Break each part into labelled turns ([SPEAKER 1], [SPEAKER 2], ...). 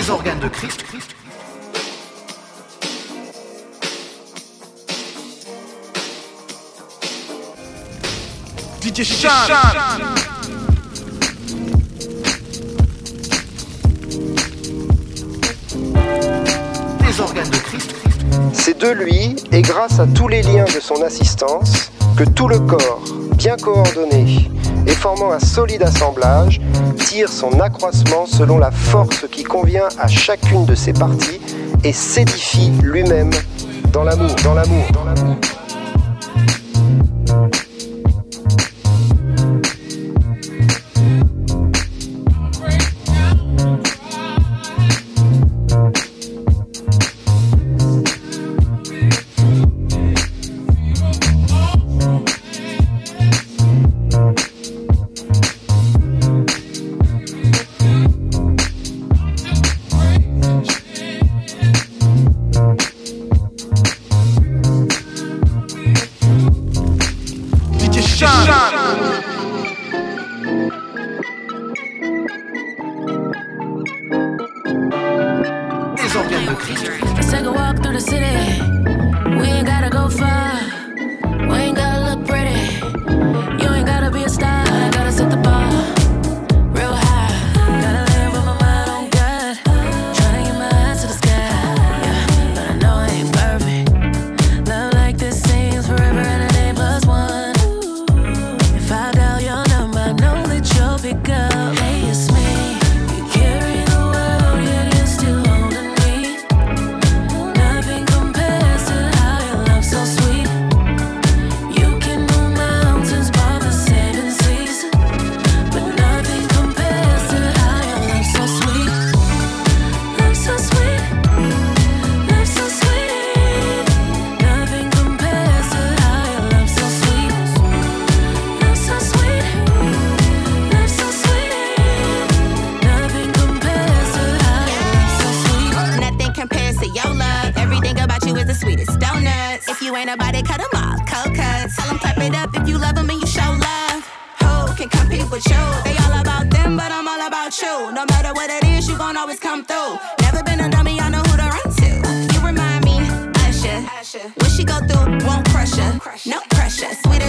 [SPEAKER 1] Les organes de Christ. Christ. DJ Les organes de Christ.
[SPEAKER 2] C'est de lui et grâce à tous les liens de son assistance que tout le corps, bien coordonné et formant un solide assemblage, tire son accroissement selon la force qui convient à chacune de ses parties et s'édifie lui-même dans l'amour, dans l'amour, dans l'amour.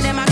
[SPEAKER 3] Thank you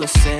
[SPEAKER 3] for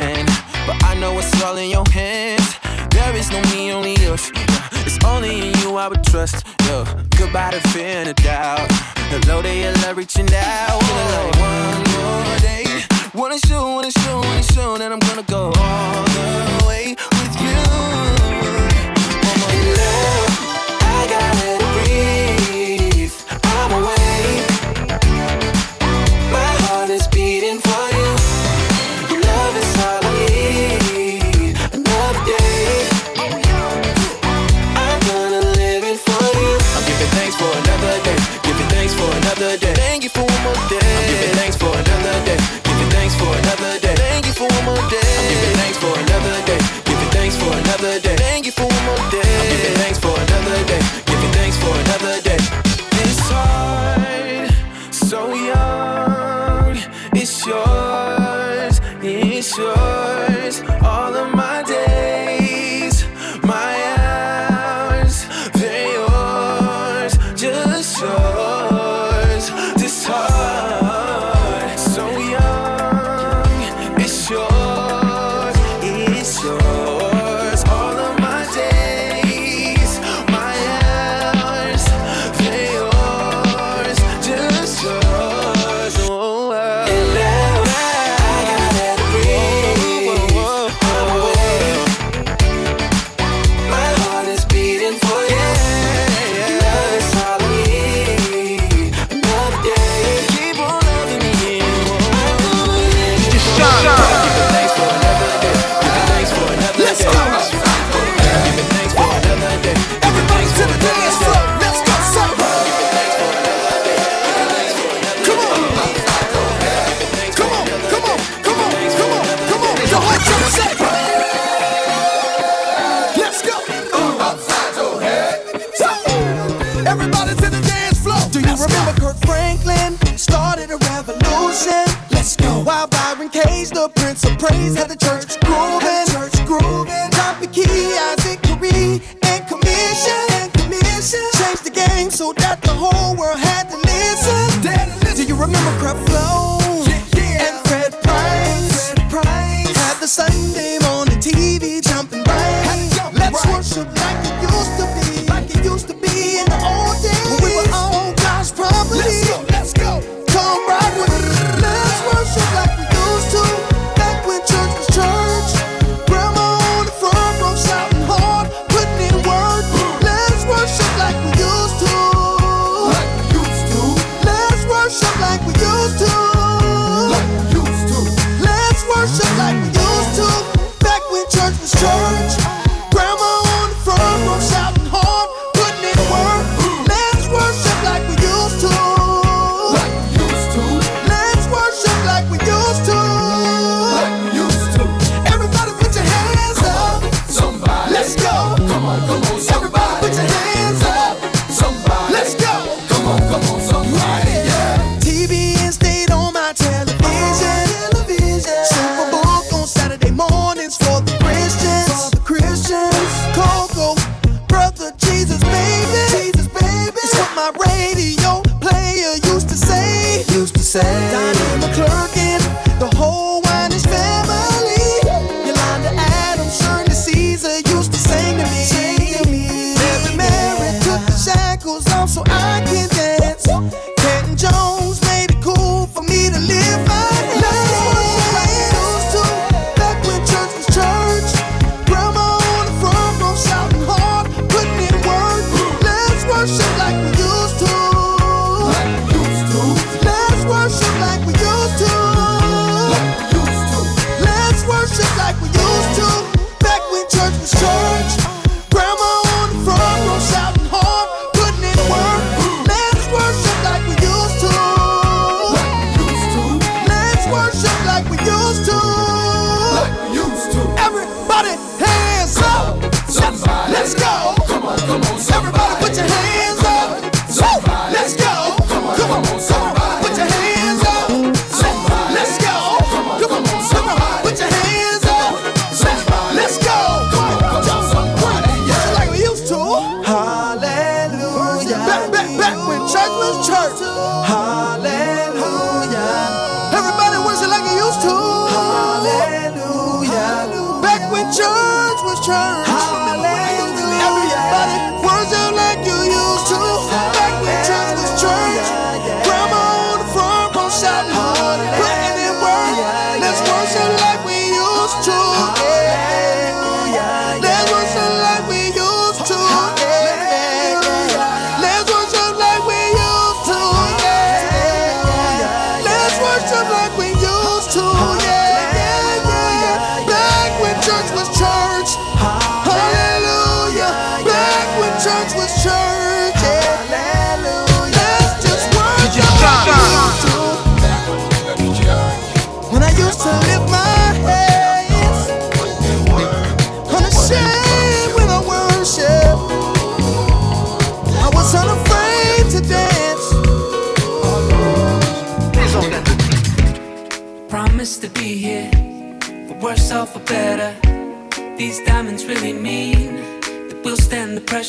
[SPEAKER 4] Come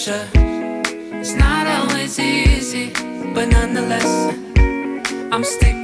[SPEAKER 5] pressure. It's not always easy, but nonetheless, I'm sticking.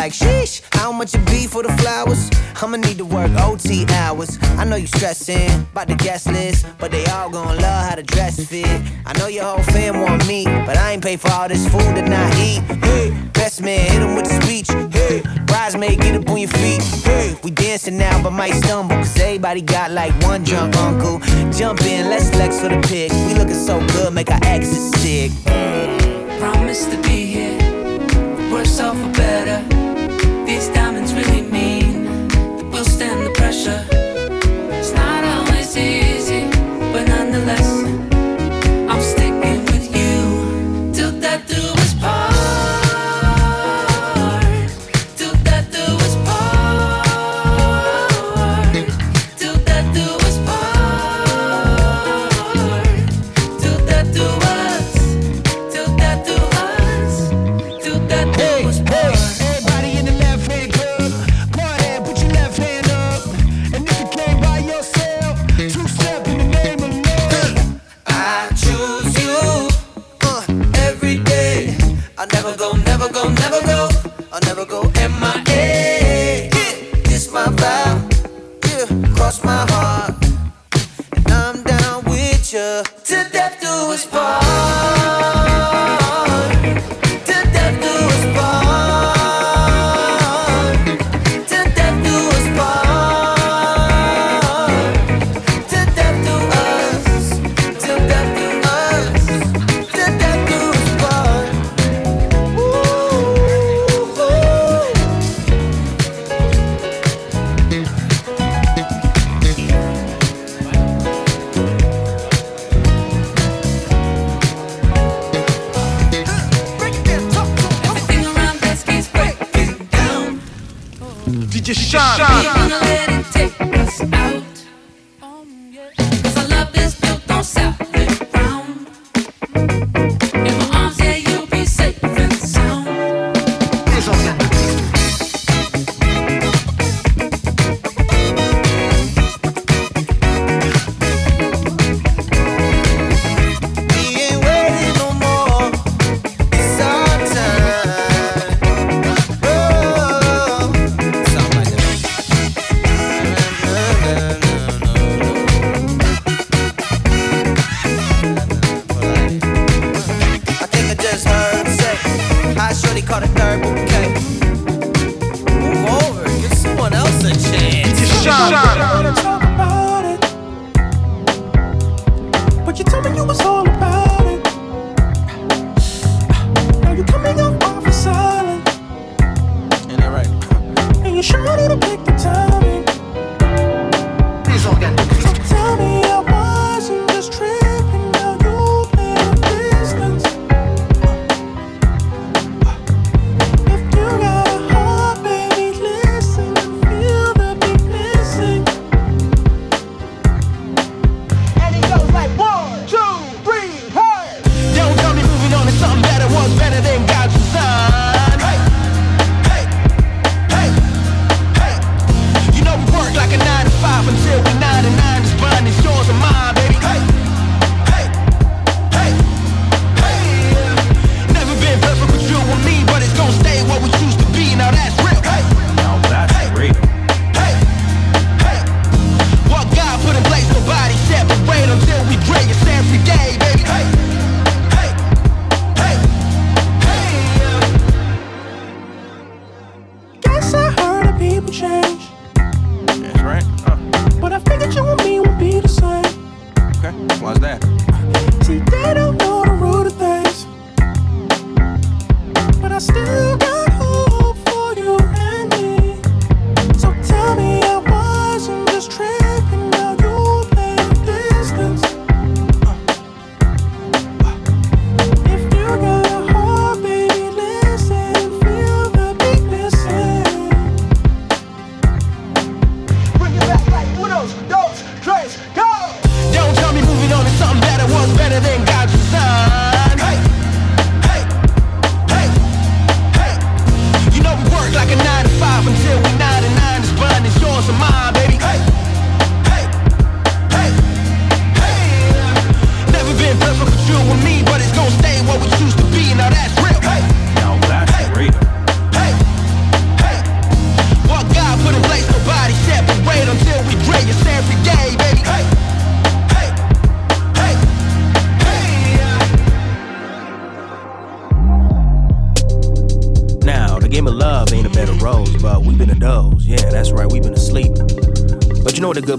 [SPEAKER 6] like, sheesh, how much it be for the flowers? I'ma need to work OT hours. I know you stressing about the guest list, but they all gonna love how the dress fit. I know your whole fam want me, but I ain't pay for all this food that I eat. Hey, best man, hit him with the speech. Hey, bridesmaid, get up on your feet. Hey, we dancing now, but might stumble, cause everybody got like one drunk uncle. Jump in, let's flex for the pic. We looking so good, make our exes sick.
[SPEAKER 5] Promise to be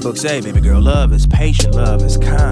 [SPEAKER 7] book say, baby girl? Love is patient, love is kind,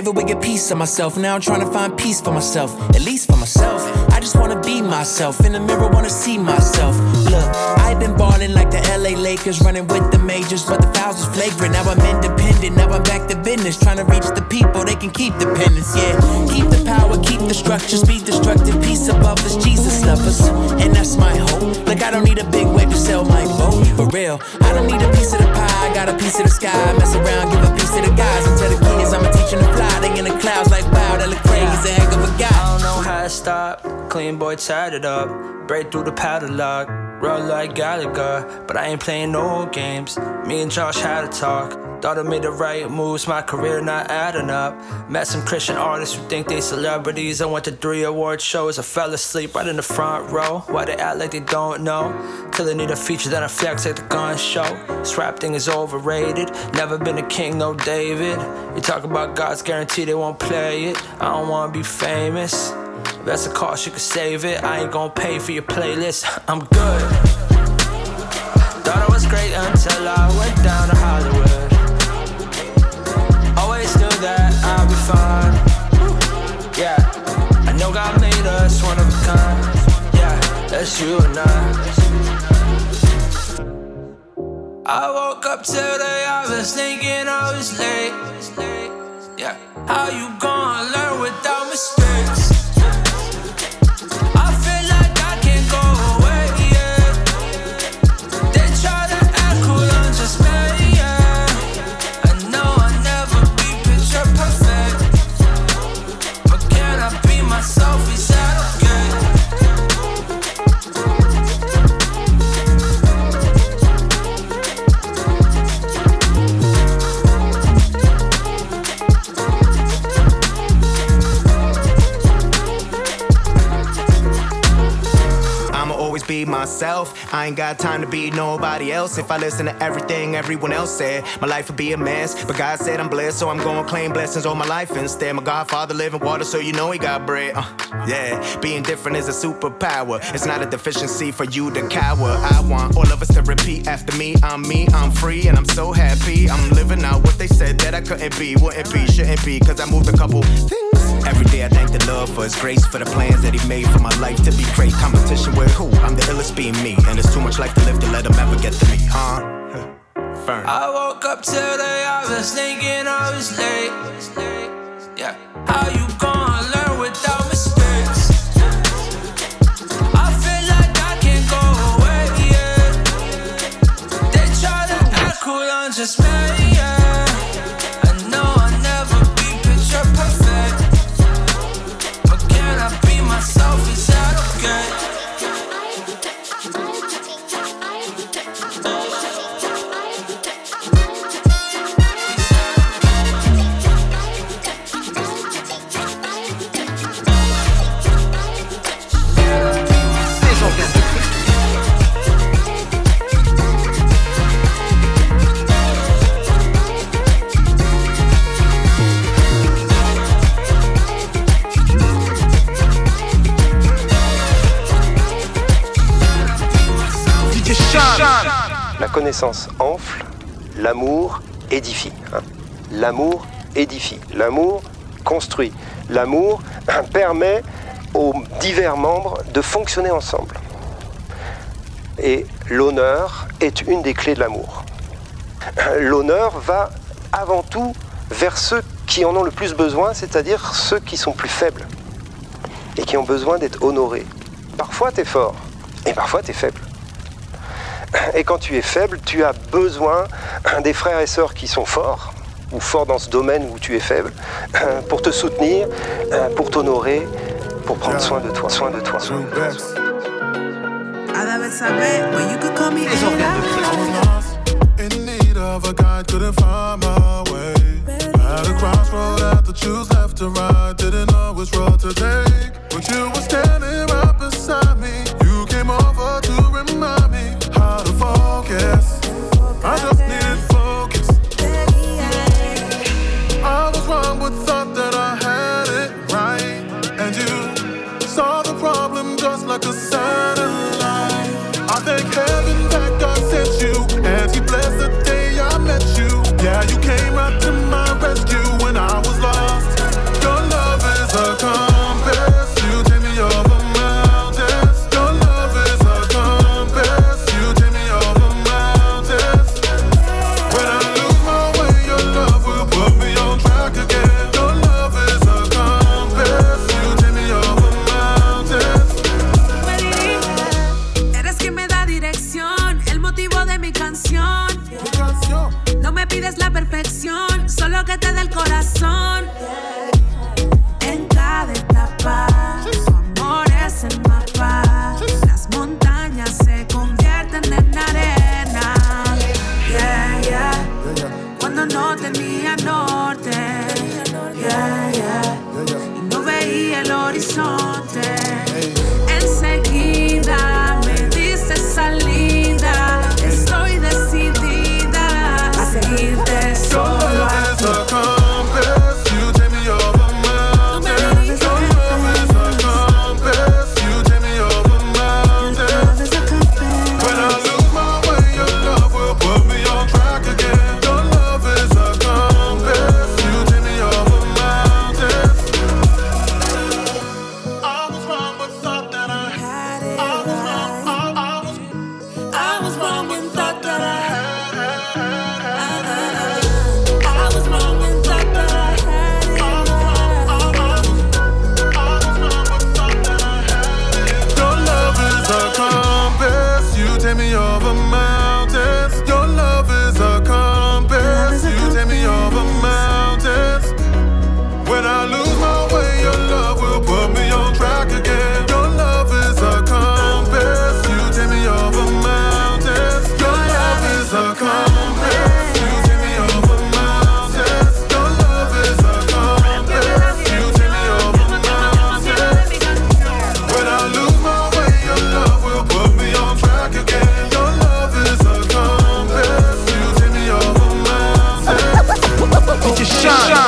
[SPEAKER 8] I
[SPEAKER 9] gave away a piece of myself. Now I'm trying to find peace for myself, at least for myself. I just wanna be myself. In the mirror, wanna see myself. Look, I've been balling like the LA Lakers, running with the majors, but the fouls was flagrant. Now I'm independent. Now I'm back to business, trying to reach the people. They can keep the penance, yeah. Keep the power, keep the structures, be destructive. Peace above us, Jesus love us, and that's my hope. Look, I don't need a big wave to sell my boat. For real, I don't need a piece of the pie. I got a piece of the sky. Mess around, give a piece to the guys, and tell the kids I'ma teach in the clouds like wow, that look crazy. Heck of a guy.
[SPEAKER 8] I don't know how to stop. Clean boy, tied it up. Break through the padlock. Roll like Gallagher. But I ain't playing no games. Me and Josh had a talk. Thought I made the right moves, my career not adding up. Met some Christian artists who think they celebrities. I went to three award shows. I fell asleep right in the front row. Why they act like they don't know? Till they need a feature, then I flex like the gun show. This rap thing is overrated. Never been a king, no David. You talk about God's guarantee, they won't play it. I don't wanna be famous. If that's a cost, you can save it. I ain't gonna pay for your playlist. I'm good. Thought I was great until I went down to Hollywood. Fine. Yeah, I know God made us one of a kind. Yeah, that's you and I. I woke up today, I was thinking I was late. Yeah, how you gonna learn without mistakes? Myself.
[SPEAKER 10] I ain't got time to be nobody else. If I listen to everything everyone else said, my life would be a mess. But God said I'm blessed, so I'm gonna claim blessings all my life instead. My Godfather living water, so you know he got bread. Uh, yeah, being different is a superpower. It's not a deficiency for you to cower. I want all of us to repeat after me. I'm me, I'm free, and I'm so happy. I'm living out what they said that I couldn't be, wouldn't be, shouldn't be, cause I moved a couple things. Every day I thank the Lord for his grace, for the plans that he made for my life to be great. Competition with who? I'm the illest being me. And there's too much life to live to let him ever get to me, huh? Fern.
[SPEAKER 8] I woke up today, I was thinking I was late. Yeah, how you gonna learn without mistakes? I feel
[SPEAKER 1] enfle, l'amour édifie. hein. L'amour édifie, l'amour construit, l'amour permet aux divers membres de fonctionner ensemble. Et l'honneur est une des clés de l'amour. L'honneur va avant tout vers ceux qui en ont le plus besoin, c'est-à-dire ceux qui sont plus faibles et qui ont besoin d'être honorés. Parfois tu es fort et parfois tu es faible. Et quand tu es faible, tu as besoin des frères et sœurs qui sont forts, ou forts dans ce domaine où tu es faible, pour te soutenir, pour t'honorer, pour prendre soin de toi, soin de toi. Soin de toi.
[SPEAKER 11] Árabe sabe, but you could call me
[SPEAKER 12] I was lost, in need of a guide, couldn't find my way. At a crossroad, had to choose left or right, didn't know which road to take. But you were standing right beside me. You came over was thought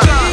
[SPEAKER 13] time.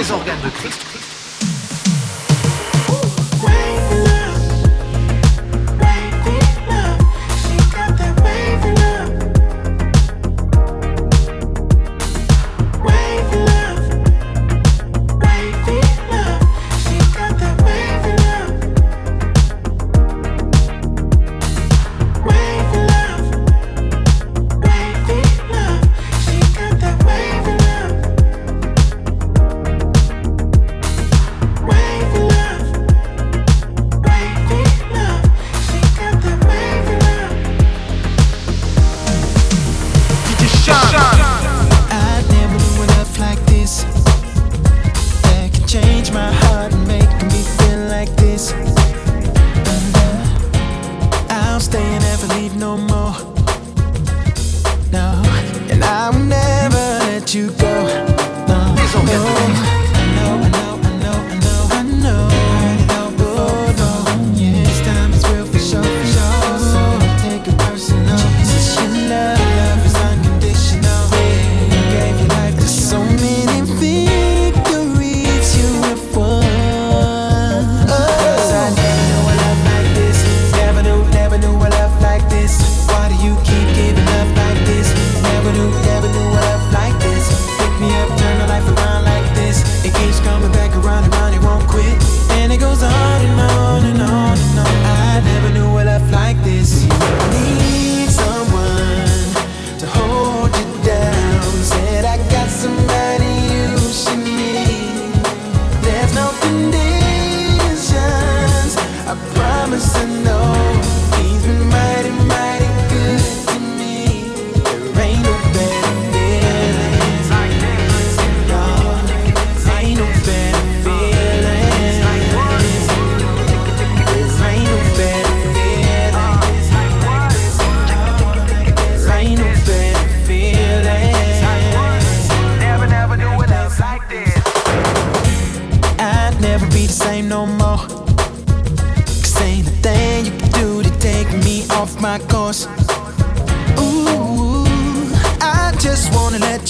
[SPEAKER 14] Les organes de Christ.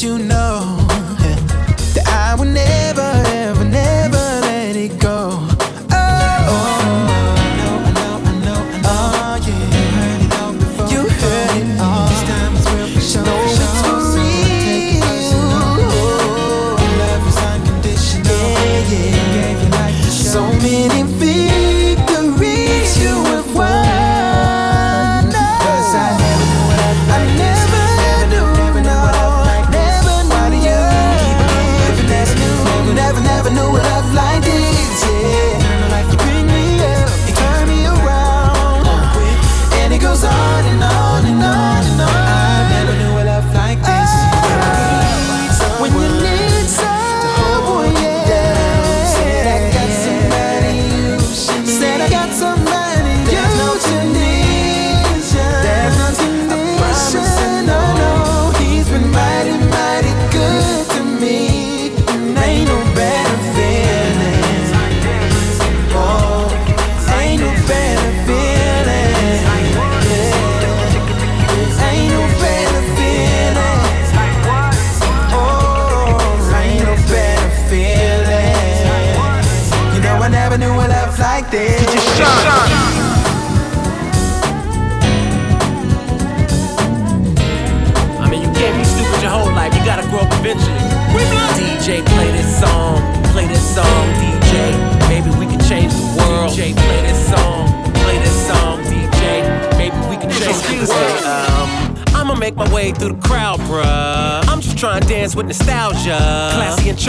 [SPEAKER 15] You know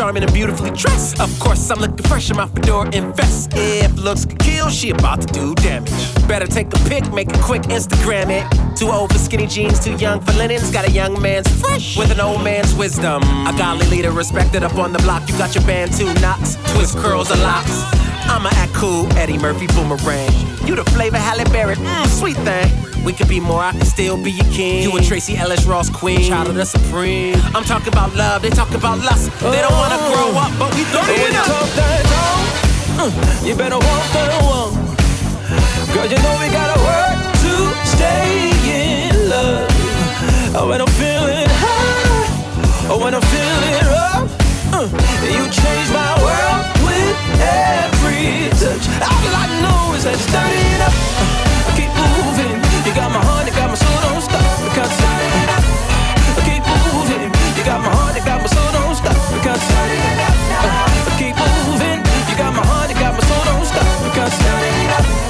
[SPEAKER 7] charming and beautifully dressed. Of course, I'm looking fresh in my fedora and vest. If looks could kill, she about to do damage. Better take a pic, make a quick Instagram it. Too old for skinny jeans, too young for linens. Got a young man's fresh with an old man's wisdom. A godly leader respected up on the block. You got your band, two knots, twist curls and locks. I'ma act cool, Eddie Murphy boomerang. You the flavor Halle Berry, mm, sweet thing. We could be more, I can still be your king. You and Tracee Ellis Ross Queen, child of the supreme. I'm talking about love, they talk about lust. They don't wanna grow up, but we don't
[SPEAKER 8] When
[SPEAKER 7] even
[SPEAKER 8] you talk that talk, uh, you better walk that walk. Girl, you know we gotta work to stay in love. Oh, when I'm feeling high, oh, when I'm feeling rough, uh, you change my world with every touch. All I know is that you start it up. You got my heart, you got my soul, don't stop. Because uh, keep moving. You got my heart, you got my soul, don't stop. Because uh, keep moving. You got my heart, you got my soul, don't stop. Because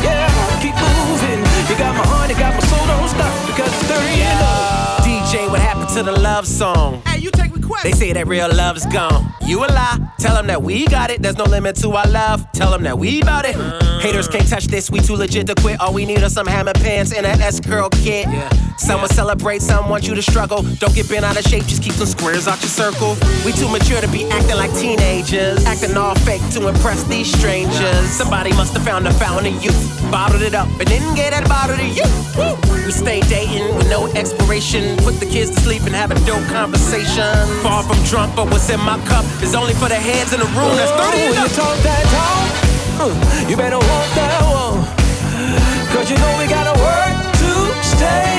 [SPEAKER 8] yeah, keep moving. You got my heart, you got my soul, don't stop. Because it's 30 and up.
[SPEAKER 7] DJ, what happened to the love song?
[SPEAKER 16] Hey, you take requests.
[SPEAKER 7] They say that real love's gone. You a lie. Tell them that we got it. There's no limit to our love. Tell them that we bout it. Haters can't touch this. We too legit to quit. All we need are some hammer pants and an S curl kit. Some will celebrate, some want you to struggle. Don't get bent out of shape. Just keep some squares out your circle. We too mature to be acting like teenagers. Acting all fake to impress these strangers. Somebody must have found a fountain of youth. Bottled it up and then gave that bottle to you. Woo. We stay dating with no expiration. Put the kids to sleep and have a dope conversation. Far from drunk, but what's in my cup is only for the heads in the room. That's 30
[SPEAKER 8] when you talk that talk, uh, you better walk that walk. Cause you know we gotta work to stay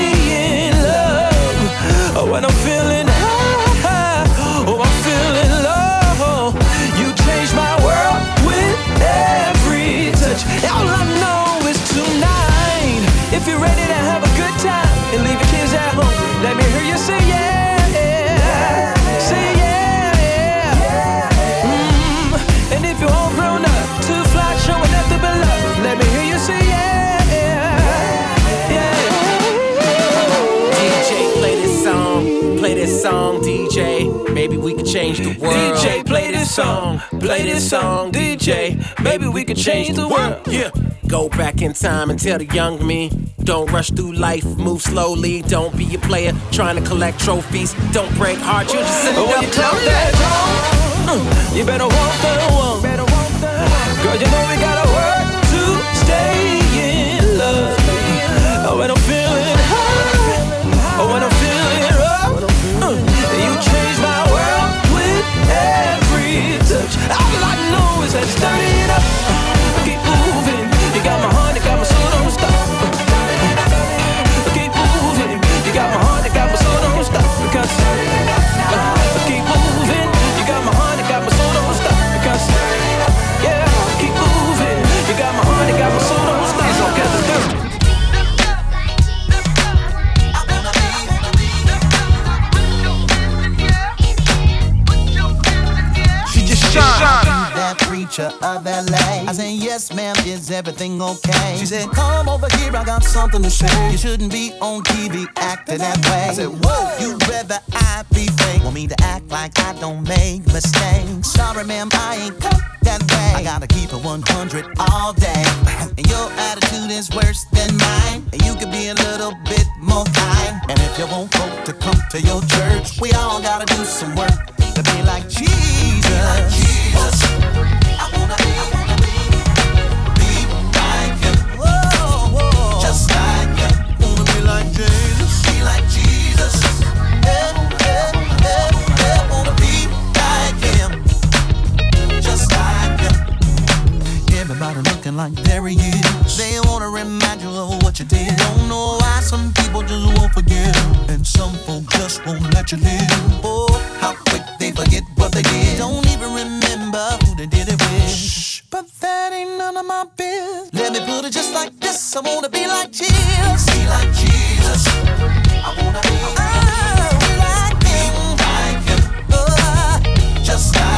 [SPEAKER 8] change
[SPEAKER 7] the world.
[SPEAKER 8] DJ, play this song. Play this song, DJ. Maybe we could change the world.
[SPEAKER 7] Yeah. Go back in time and tell the young me. Don't rush through life, move slowly. Don't be a player trying to collect trophies. Don't break hearts, you just
[SPEAKER 8] when
[SPEAKER 7] up
[SPEAKER 8] you talk that uh, you better walk that walk. Girl, you know we gotta
[SPEAKER 17] Said, Yes, ma'am, is everything okay? She said, Come over here, I got something to say. You shouldn't be on TV acting that way. I said, Whoa, you'd rather I be fake? Want me to act like I don't make mistakes? Sorry, ma'am, I ain't cut that way. I gotta keep it 100 all day. And your attitude is worse than mine. And you could be a little bit more kind. And if you want folk to come to your church, we all gotta do some work to be like Jesus. Be like Jesus. Looking like there he is. They wanna remind you of what you did. Don't know why some people just won't forget. And some folk just won't let you live. Oh, how quick they forget what they did. Don't even remember who they did it with. Shh, but that ain't none of my biz. Let me put it just like this. I wanna be like Jesus. Be like Jesus. I wanna be like him. Like him. Oh, just like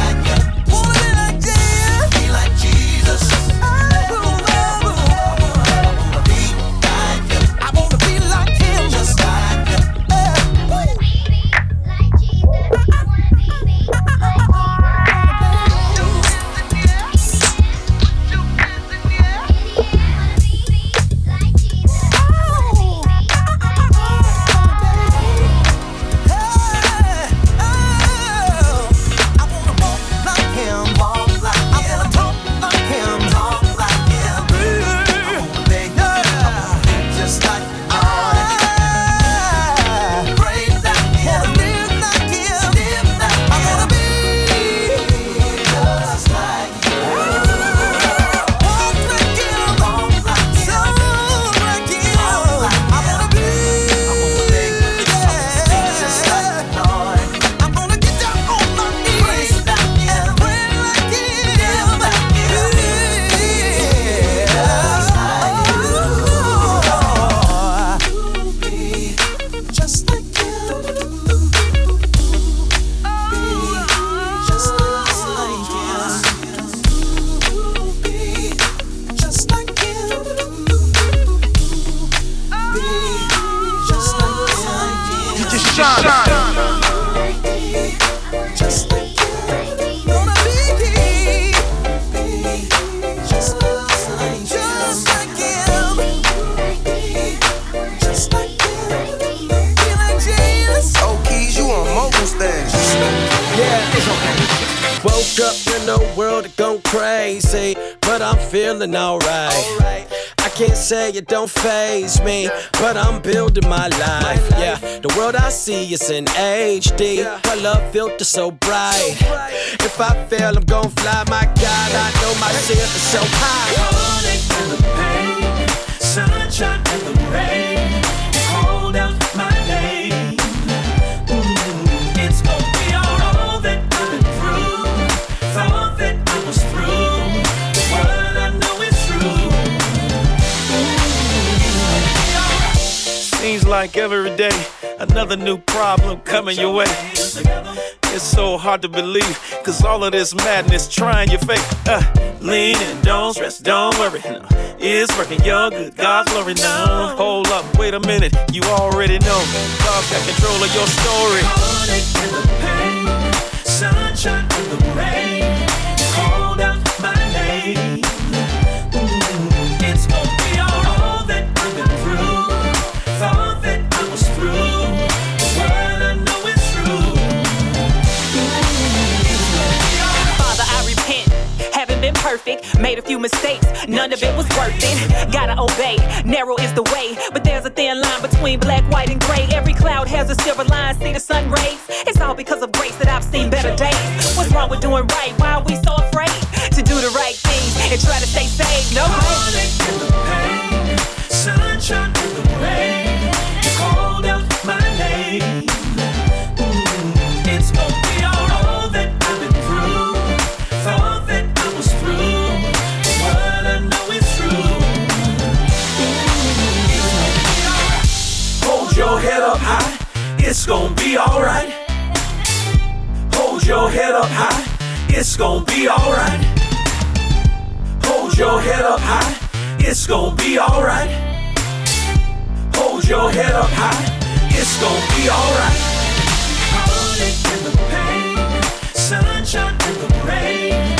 [SPEAKER 7] building my life. Yeah, the world I see is in HD. My love filter so bright. If I fail, I'm gon' fly. My God, I know my shit is so high.
[SPEAKER 8] Sunshine and the rain,
[SPEAKER 18] like every day another new problem coming your way. It's so hard to believe, cause all of this madness trying your fate. Uh, lean and don't stress, don't worry. No, it's working your good, God's glory now. Hold up, wait a minute, you already know. God's got control of your story.
[SPEAKER 8] Heartache and the pain, sunshine and the rain,
[SPEAKER 19] perfect, made a few mistakes. None of it was worth it. Gotta obey. Narrow is the way, but there's a thin line between black, white, and gray. Every cloud has a silver line. See the sun rays. It's all because of grace that I've seen better days. What's wrong with doing right? Why are we so afraid to do the right thing and try to stay safe? No.
[SPEAKER 8] The pain, sunshine it's gonna be
[SPEAKER 18] alright. Hold your head up high, it's gonna be alright.
[SPEAKER 8] Hold your head up high, it's gonna be alright. And the pain, sunshine and the rain,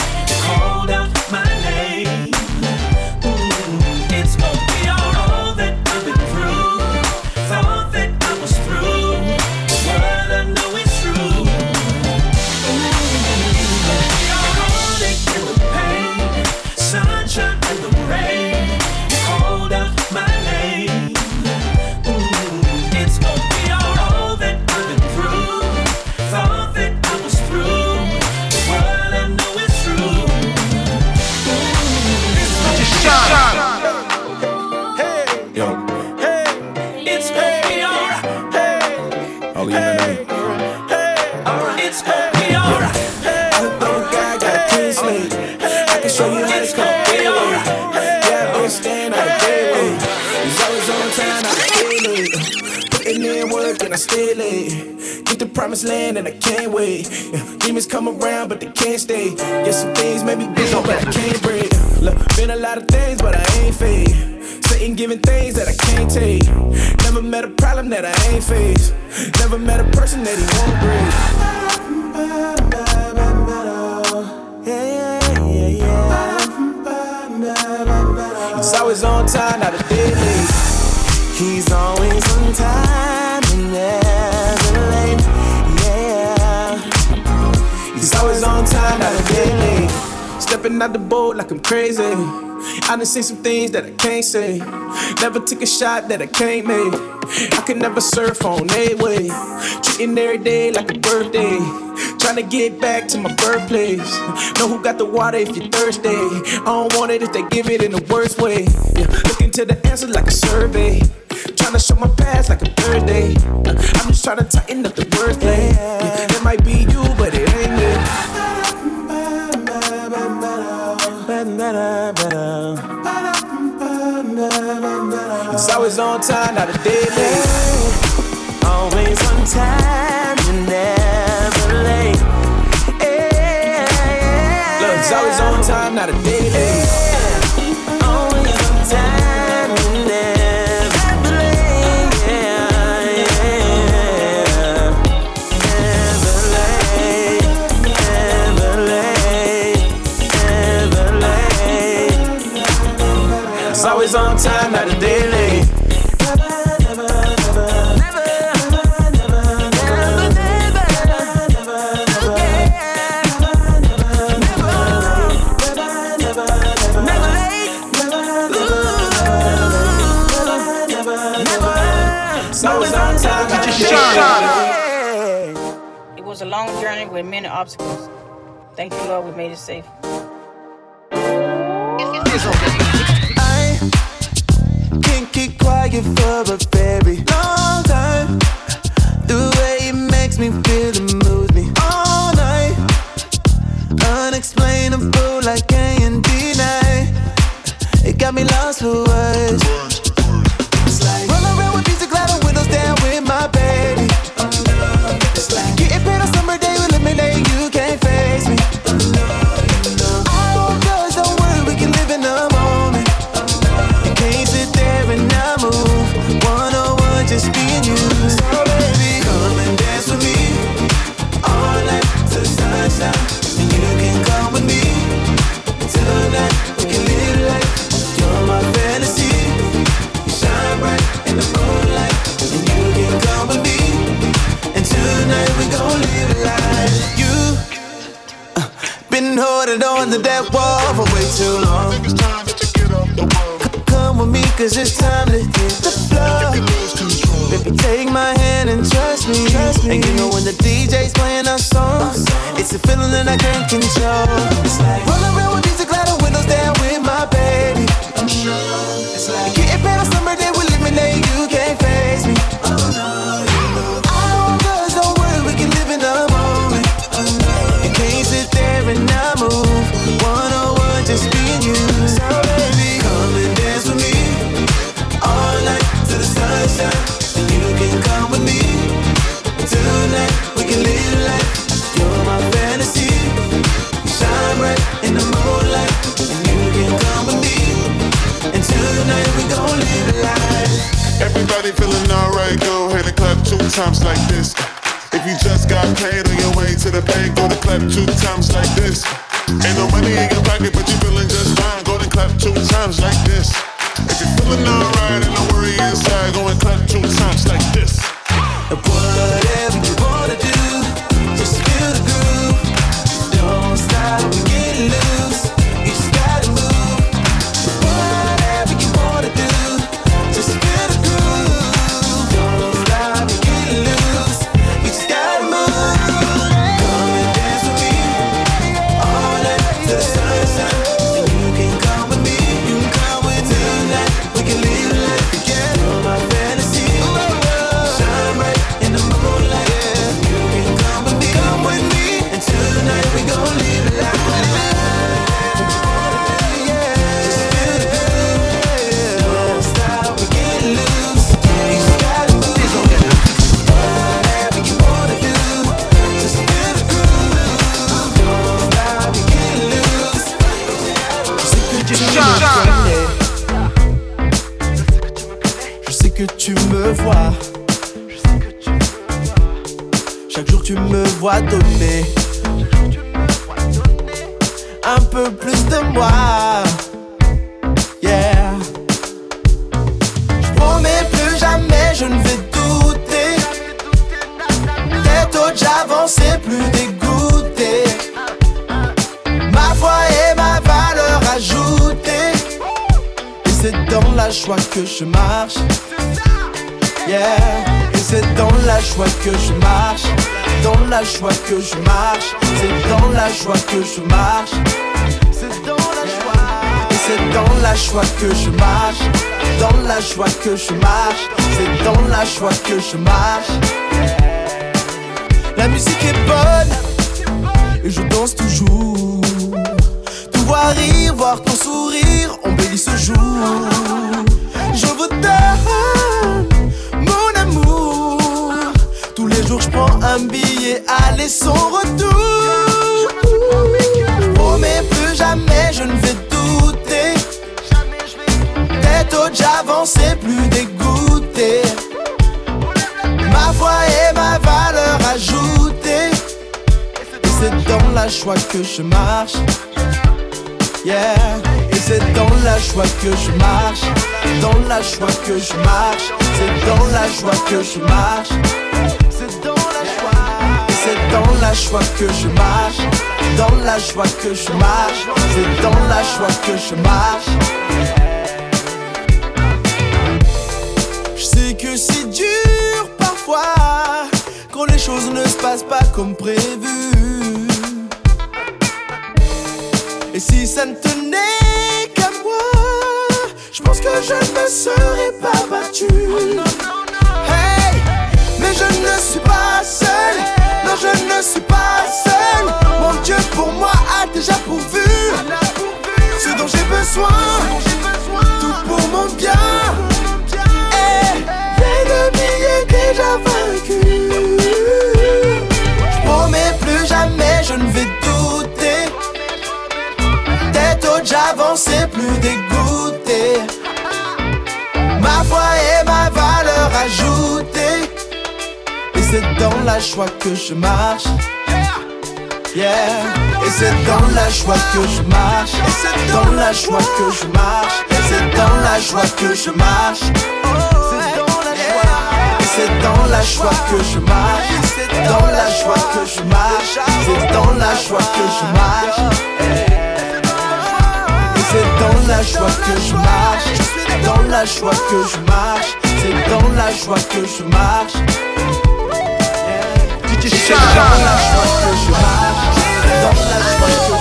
[SPEAKER 3] promised land and I can't wait. Yeah, demons come around, but they can't stay. Yeah, some things make me busy, but I can't break. Look, been a lot of things, but I ain't fade. Satan giving things that I can't take. Never met a problem that I ain't faced. Never met a person that he won't break. He's always on time, not a day late. He's always on time and never a day late. Stepping out the boat like I'm crazy. I done seen some things that I can't say. Never took a shot that I can't make. I could never surf on a way. Treating every day like a birthday. Trying to get back to my birthplace. Know who got the water if you're thirsty. I don't want it if they give it in the worst way. Yeah. Look into the answer like a survey. Trying to show my past like a birthday. I'm just trying to tighten up the wordplay. Time,
[SPEAKER 20] many obstacles. Thank you, Lord, we made it safe.
[SPEAKER 3] I can't keep quiet for a very long time. The way it makes me feel moves me all night. Unexplainable, can't deny. It got me lost for words. Cause it's time to hit the floor. Baby, take my hand and trust me. trust And you know when the DJ's playing our songs, it's a feeling that I can't control. It's like roll around with music loud and windows down with my baby. It's like getting paid
[SPEAKER 14] C'est dans la joie que je marche. La musique est bonne. Et je danse toujours. Te voir rire, voir ton sourire, embellit ce jour. Je vous donne mon amour. Tous les jours, je prends un billet, aller sans retour. Je promets plus jamais, je ne vais douter. Tête haute, j'avance plus Ma foi et ma valeur ajoutée. Et c'est dans la joie que je marche. Yeah. Et c'est dans la joie que je marche. Dans la joie que je marche. C'est dans la joie que je marche. C'est dans la joie. Et c'est dans la joie que je marche. Dans la joie que je marche. C'est dans la joie que je marche. Que c'est dur parfois quand les choses ne se passent pas comme prévu. Et si ça ne tenait qu'à moi, je pense que je ne me serais pas battu. Hey, mais je ne suis pas seul. Non, je ne suis pas seul. Mon Dieu pour moi a déjà pourvu ce dont j'ai besoin. Tout pour mon bien. Dégoûté. Ma foi et ma valeur ajoutée. Et c'est dans la joie que je marche. Yeah. Et c'est dans la joie que je marche. Et c'est dans la joie que je marche. Et c'est dans la joie que je marche. Et c'est dans la joie que je marche. C'est dans la joie que je marche. C'est dans la joie que je marche. C'est dans la joie que je marche. Dans la joie que je marche. C'est dans la joie que je marche. C'est dans la joie que je marche. Dans la joie que je marche.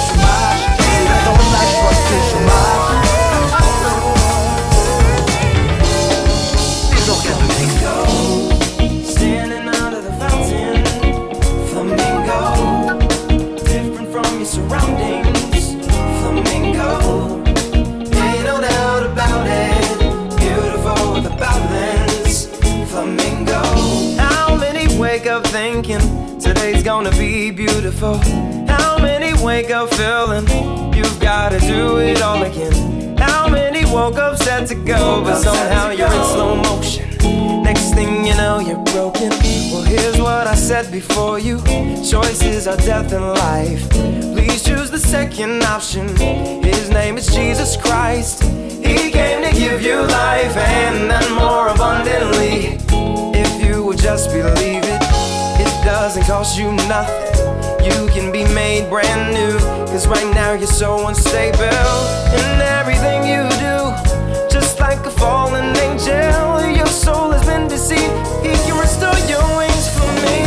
[SPEAKER 21] before you. Choices are death and life. Please choose the second option. His name is Jesus Christ. He came to give you life and then more abundantly. If you would just believe it, it doesn't cost you nothing. You can be made brand new. Cause right now you're so unstable in everything you do. Just like a fallen angel, your soul has been deceived. He can restore your.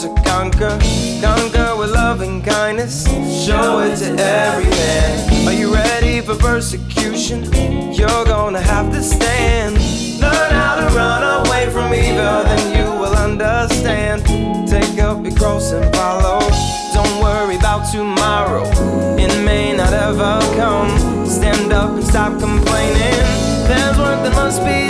[SPEAKER 21] to conquer. Conquer with love and kindness. Show it to every man. Are you ready for persecution? You're gonna have to stand. Learn how to run away from evil, then you will understand. Take up your cross and follow. Don't worry about tomorrow, it may not ever come. Stand up and stop complaining. There's work that must be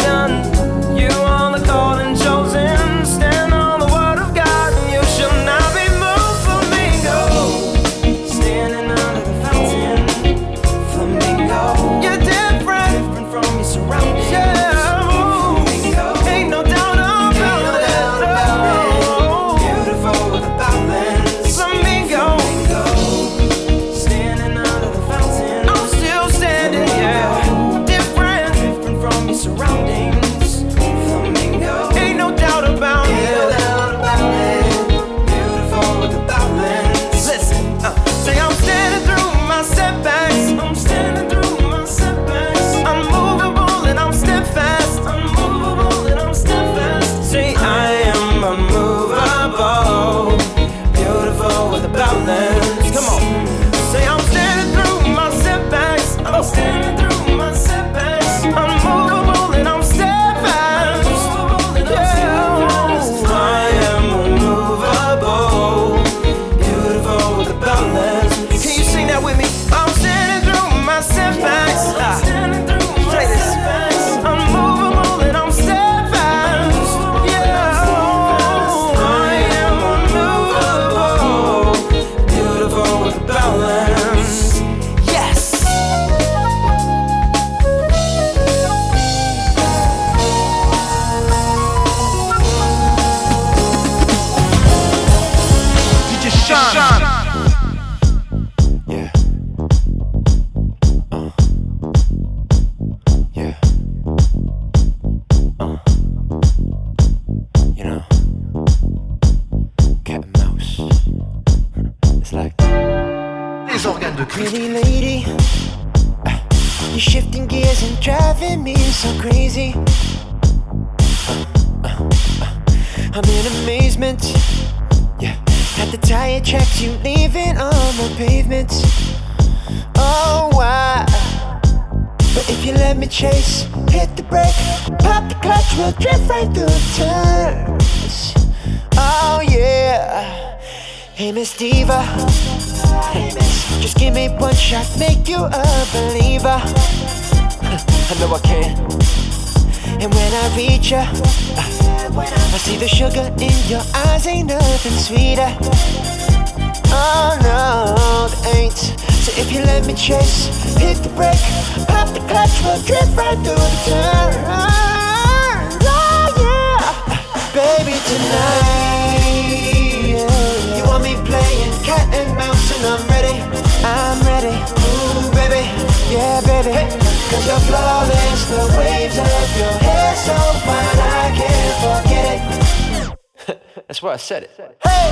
[SPEAKER 13] That's why I said it. Hey!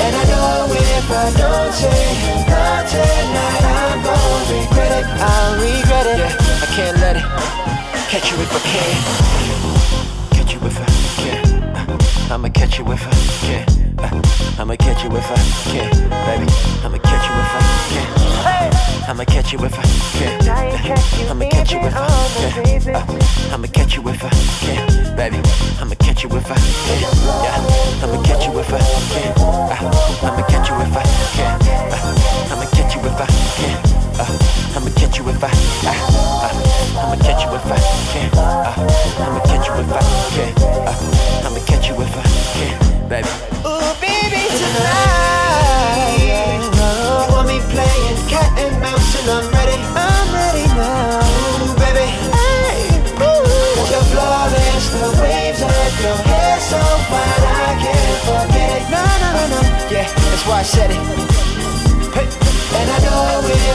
[SPEAKER 13] And I know if I don't I'm gonna regret it. I'll regret it. Yeah, I can't let it catch you if I can. I'ma catch you if I can.
[SPEAKER 9] Uh, I'ma catch you if I can, baby. I'ma catch you if I can. I'ma catch you if I can. I'ma catch you if I can. I'ma catch you if I can, baby. I'ma catch you if I can. Yeah. I'ma catch you if I can. I'ma catch you if I can. I'ma catch you if I can. Uh, I'ma catch you if I, uh, uh, I'ma catch you if I can. Uh, I'ma catch you if I can. Uh, I'ma catch you if I can, baby.
[SPEAKER 21] Ooh, baby, tonight. You want me playing cat and mouse, and I'm ready. I'm ready now. Ooh, baby. Hey, ooh. You're flawless, the waves of your hair so fine, I can't forget it. No, no, no, no. Yeah, that's why I said it.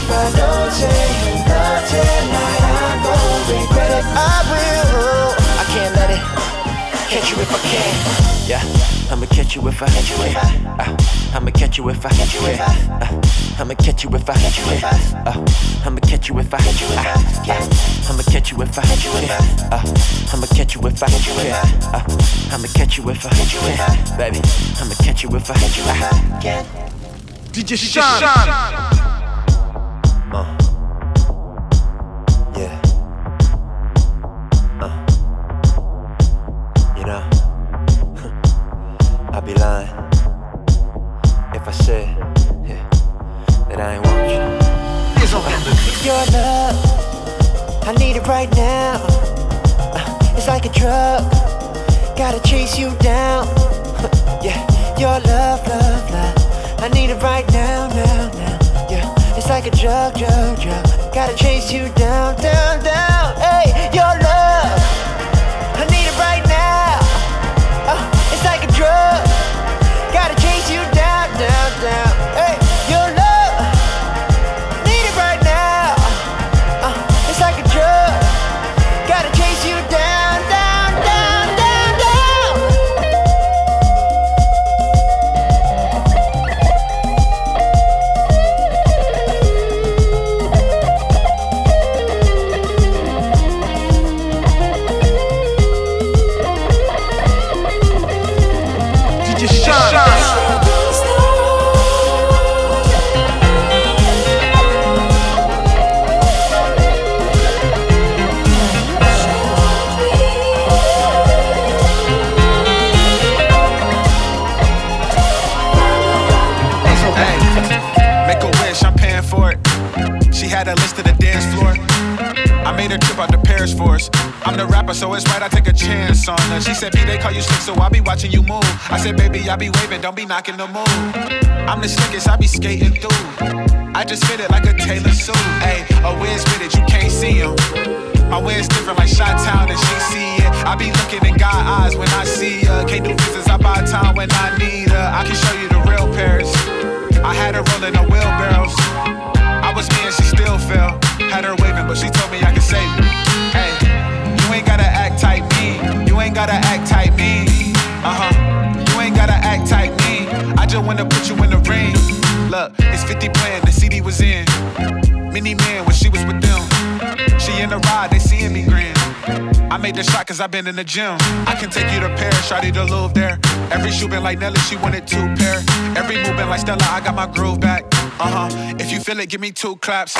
[SPEAKER 21] If I don't say hello tonight, I'm gonna regret it. I will. I can't let it catch you if I can.
[SPEAKER 9] Yeah, I'ma catch you if I catch you if I. Uh, I'ma catch you if I catch you if I. Uh, I'ma catch you if I catch you if I. Uh, I'ma catch you if I catch you if I. Uh, I'ma catch you if I catch you if I. Uh, I'ma catch you if I catch you if I. Uh, I'ma catch you if I catch you if I. Baby, I'ma catch you if I catch you if I.
[SPEAKER 22] DJ
[SPEAKER 9] Shan.
[SPEAKER 22] Uh. Yeah.
[SPEAKER 9] Uh. You know, I'd be lying if I said yeah, that I ain't want you.
[SPEAKER 21] Your love, I need it right now. Uh, It's like a drug, gotta chase you down. yeah, your love, love, love. I need it right now, now, now. It's like a drug, drug, drug. Gotta chase you down, down, down. Hey, your
[SPEAKER 12] call you slick, so I'll be watching you move. I said, baby, I be waving, don't be knocking the move. I'm the slickest, I be skating through. I just fit it like a Taylor suit. Hey, a whiz with it, you can't see him. My wind's different like Shot Town and she see it. I be looking in God eyes when I see her. Can't do business, I buy time when I need her. I can show you the real Paris. I had her rolling the wheelbarrows. I was me and she still fell. Had her waving, but she told me I could save it. Hey, you ain't gotta act tight mean. You ain't gotta act mean. Uh huh. You ain't gotta act tight mean. I just wanna put you in the ring. Look, it's 50 playing, the CD was in. Mini man when she was with them. She in the ride, they seeing me grin. I made the shot cause I been in the gym. I can take you to Paris, shawty to Louvre there. Every shoe been like Nelly, she wanted two pair. Every move been like Stella, I got my groove back. Uh huh. If you feel it, give me two claps.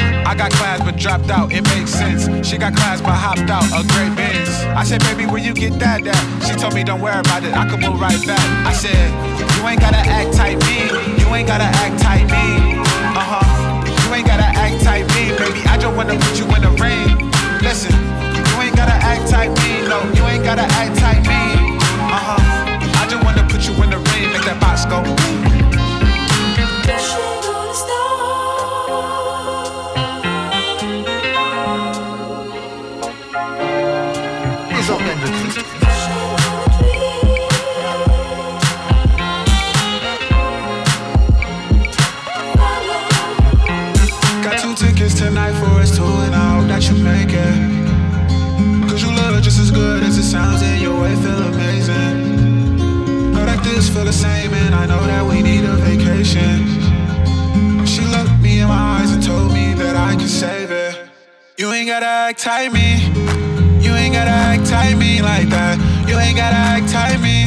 [SPEAKER 12] I got class but dropped out, it makes sense. She got class but hopped out, a great Benz. I said, baby, where you get that at? She told me, don't worry about it, I can move right back. I said, you ain't gotta act tight mean, you ain't gotta act tight mean. Uh huh. You ain't gotta act tight mean, baby. I just wanna put you in the ring. Listen, you ain't gotta act tight mean, no, you ain't gotta act tight mean. Uh huh. I just wanna put you in the ring, make that box go. Gotta act tight me. You ain't gotta act tight me like that. You ain't gotta act tight me.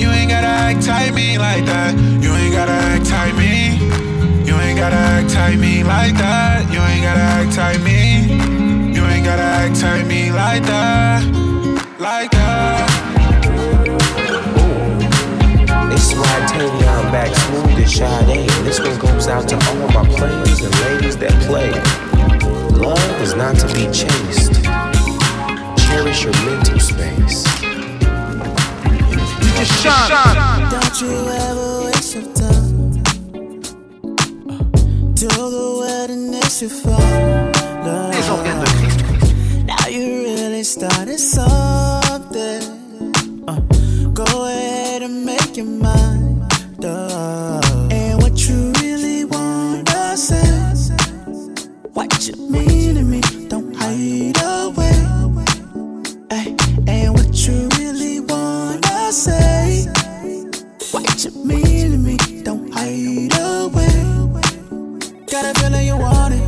[SPEAKER 12] You ain't gotta act tight me like that. You ain't gotta act tight me. You ain't gotta act tight me like that. You ain't gotta act tight me. You ain't gotta act tight me like that. Like that.
[SPEAKER 23] It's my Tavion back smooth as Sade. And this one goes out to all my players and ladies that play. Love is not to be chased. Cherish your mental space. You just shine.
[SPEAKER 13] Don't you ever waste your time. To the wilderness you fall.
[SPEAKER 14] Les organes de Christ.
[SPEAKER 13] Now you really started something. Uh, go ahead and make your mind up. What you mean to me, don't hide away. Ay, and what you really wanna say. What you mean to me, don't hide away. Got a feeling you want it.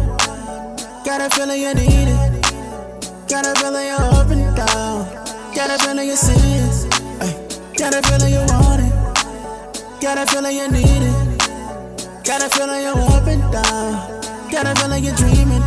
[SPEAKER 13] Got a feeling you need it. Got a feeling you're up and down. Got a feeling you see it. Ay, got a feeling you want it. Got a feeling you need it. Got a feeling you're up and down. Got a feeling you're dreaming.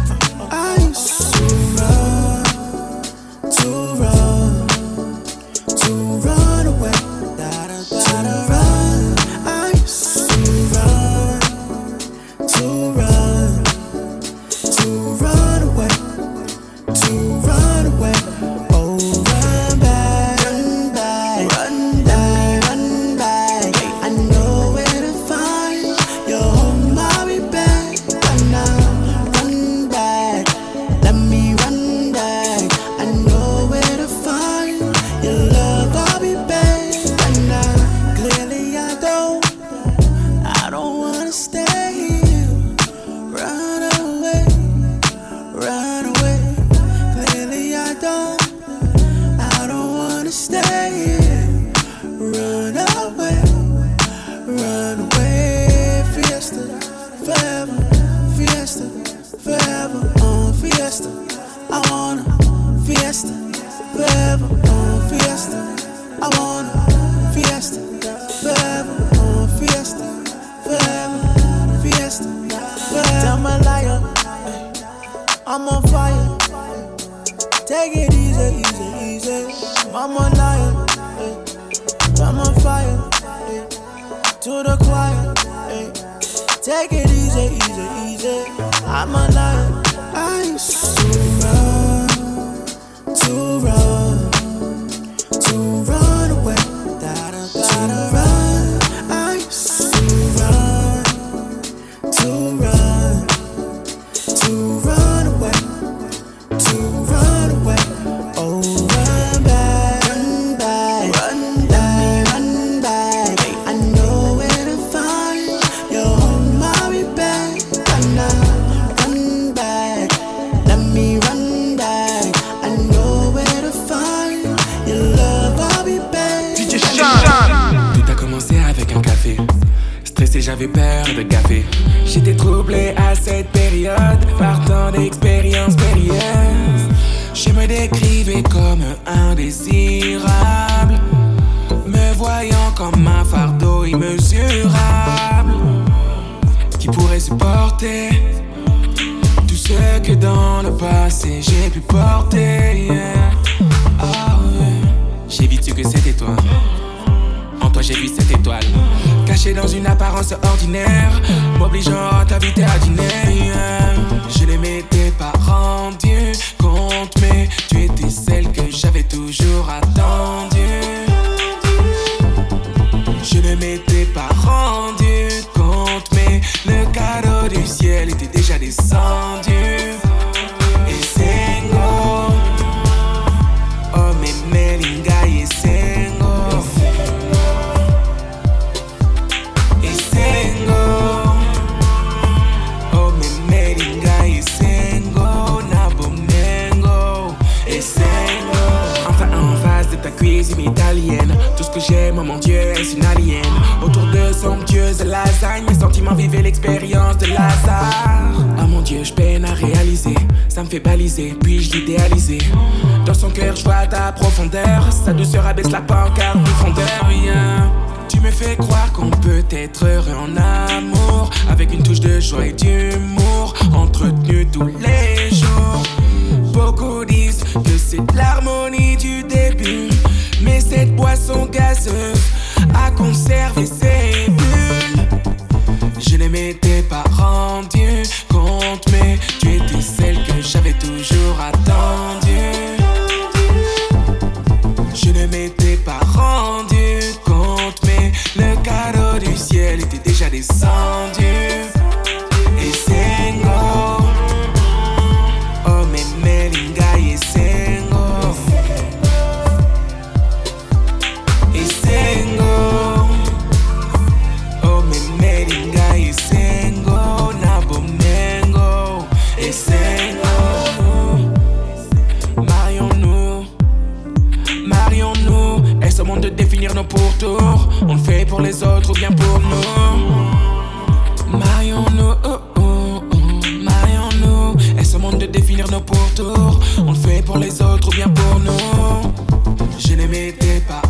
[SPEAKER 13] Take it
[SPEAKER 24] moment Dieu est une alien Autour de somptueuses lasagnes Mes sentiments vivaient l'expérience de Lazare. Ah mon Dieu, je peine à réaliser Ça me fait baliser, puis je l'idéaliser? Dans son cœur, je vois ta profondeur Sa douceur abaisse la pancarte du fondeur Rien tu me fais croire qu'on peut être heureux en amour Avec une touche de joie et d'humour Entretenu tous les jours. Beaucoup disent que c'est l'harmonie du temps cette boisson gazeuse à conserver ses bulles. Je ne m'étais pas rendu pour les autres ou bien pour nous. Je ne m'étais pas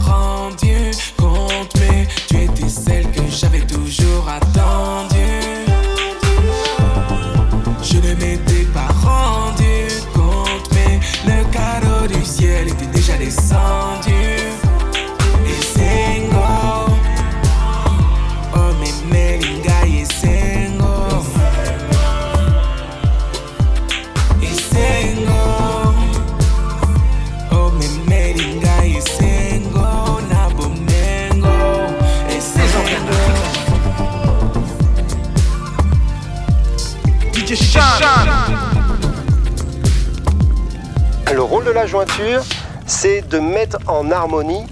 [SPEAKER 1] la jointure, c'est de mettre en harmonie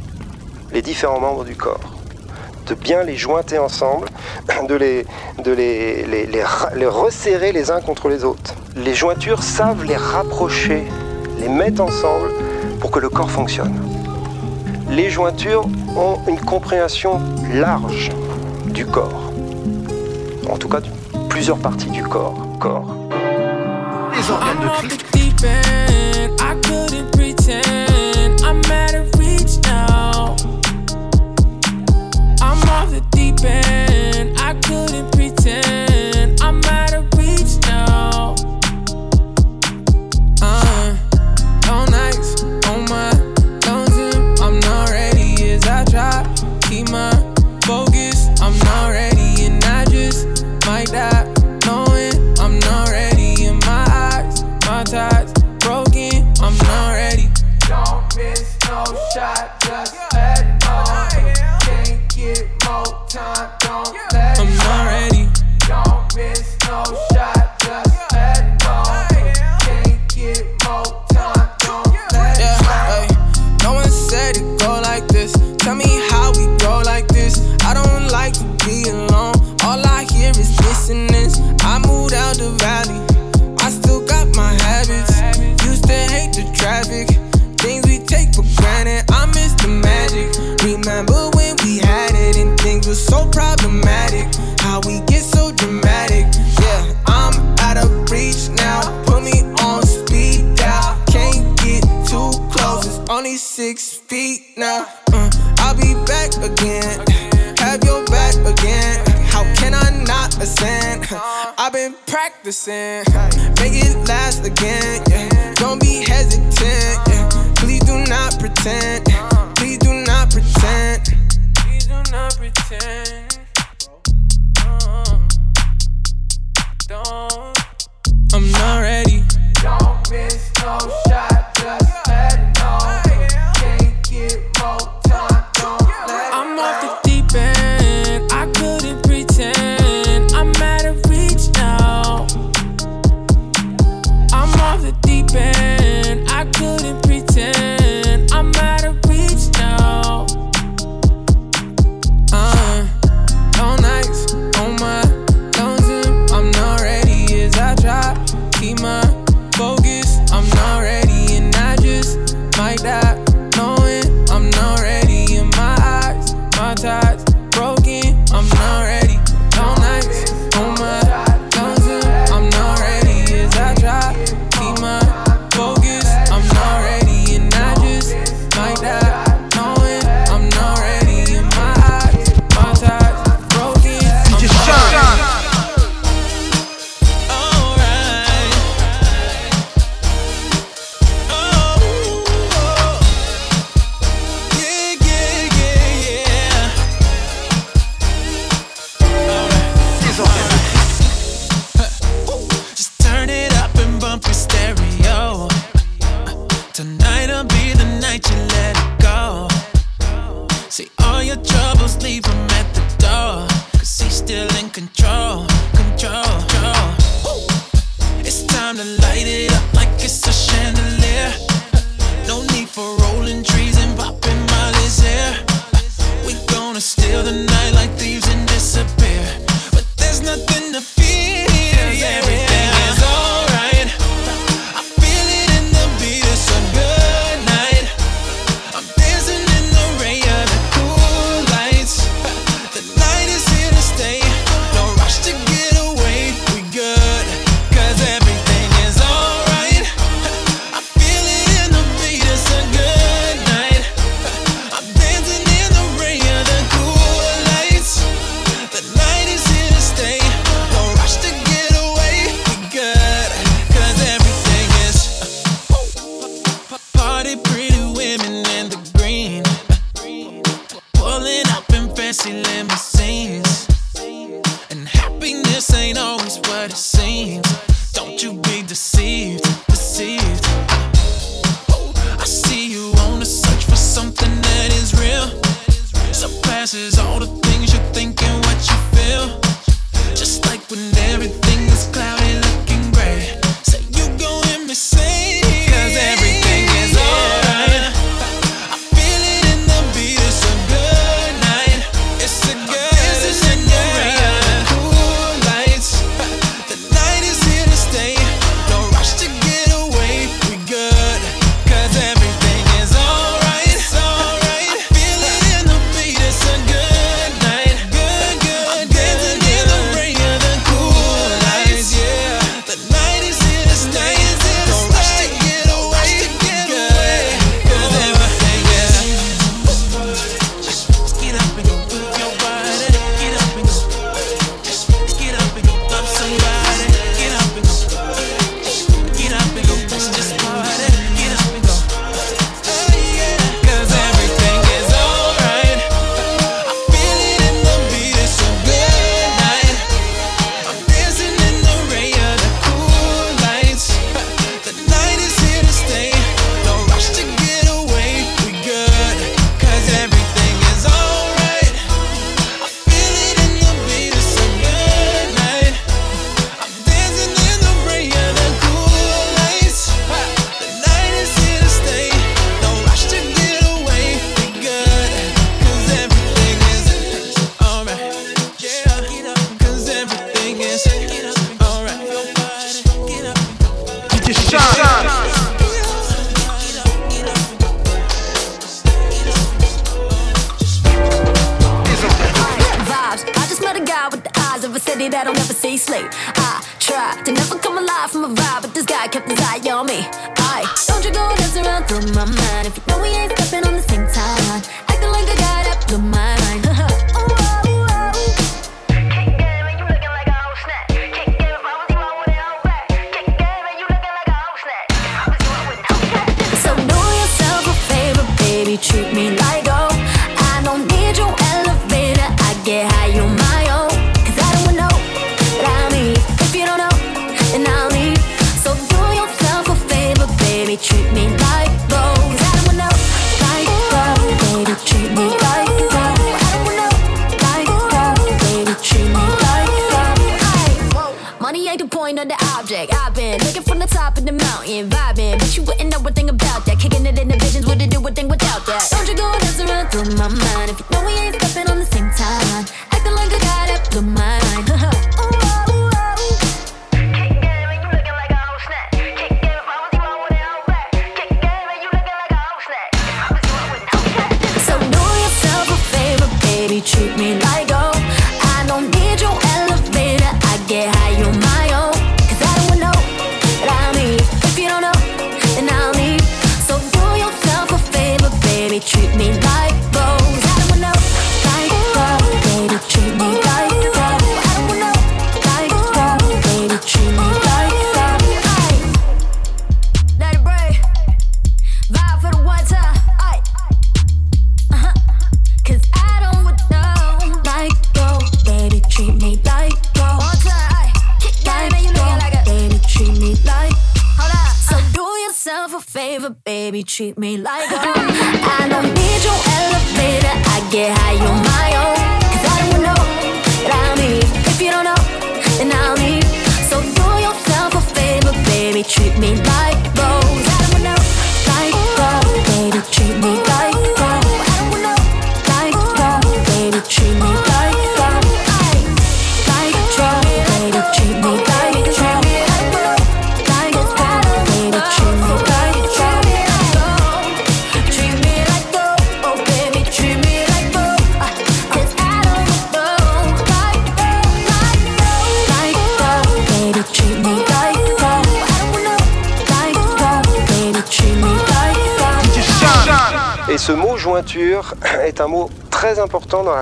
[SPEAKER 1] les différents membres du corps, de bien les jointer ensemble, de, les, de les, les, les, resserrer les uns contre les autres. Les jointures savent les rapprocher, les mettre ensemble pour que le corps fonctionne. Les jointures ont une compréhension large du corps, en tout cas de plusieurs parties du corps. corps.
[SPEAKER 22] Les organes de.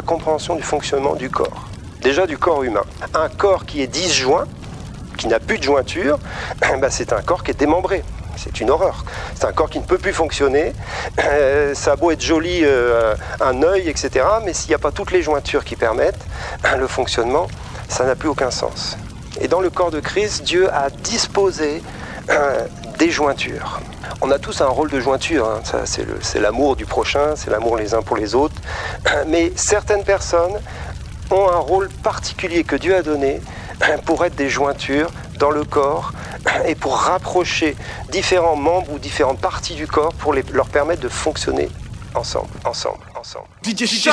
[SPEAKER 1] Compréhension du fonctionnement du corps. Déjà du corps humain. Un corps qui est disjoint, qui n'a plus de jointure, bah, c'est un corps qui est démembré. C'est une horreur. C'est un corps qui ne peut plus fonctionner. Euh, ça a beau être joli, euh, un œil, etc. Mais s'il n'y a pas toutes les jointures qui permettent le fonctionnement, ça n'a plus aucun sens. Et dans le corps de Christ, Dieu a disposé euh, des jointures. On a tous un rôle de jointure, hein. C'est l'amour du prochain, c'est l'amour les uns pour les autres. Mais certaines personnes ont un rôle particulier que Dieu a donné pour être des jointures dans le corps et pour rapprocher différents membres ou différentes parties du corps pour les- leur permettre de fonctionner ensemble, ensemble, ensemble.
[SPEAKER 22] DJ Sean.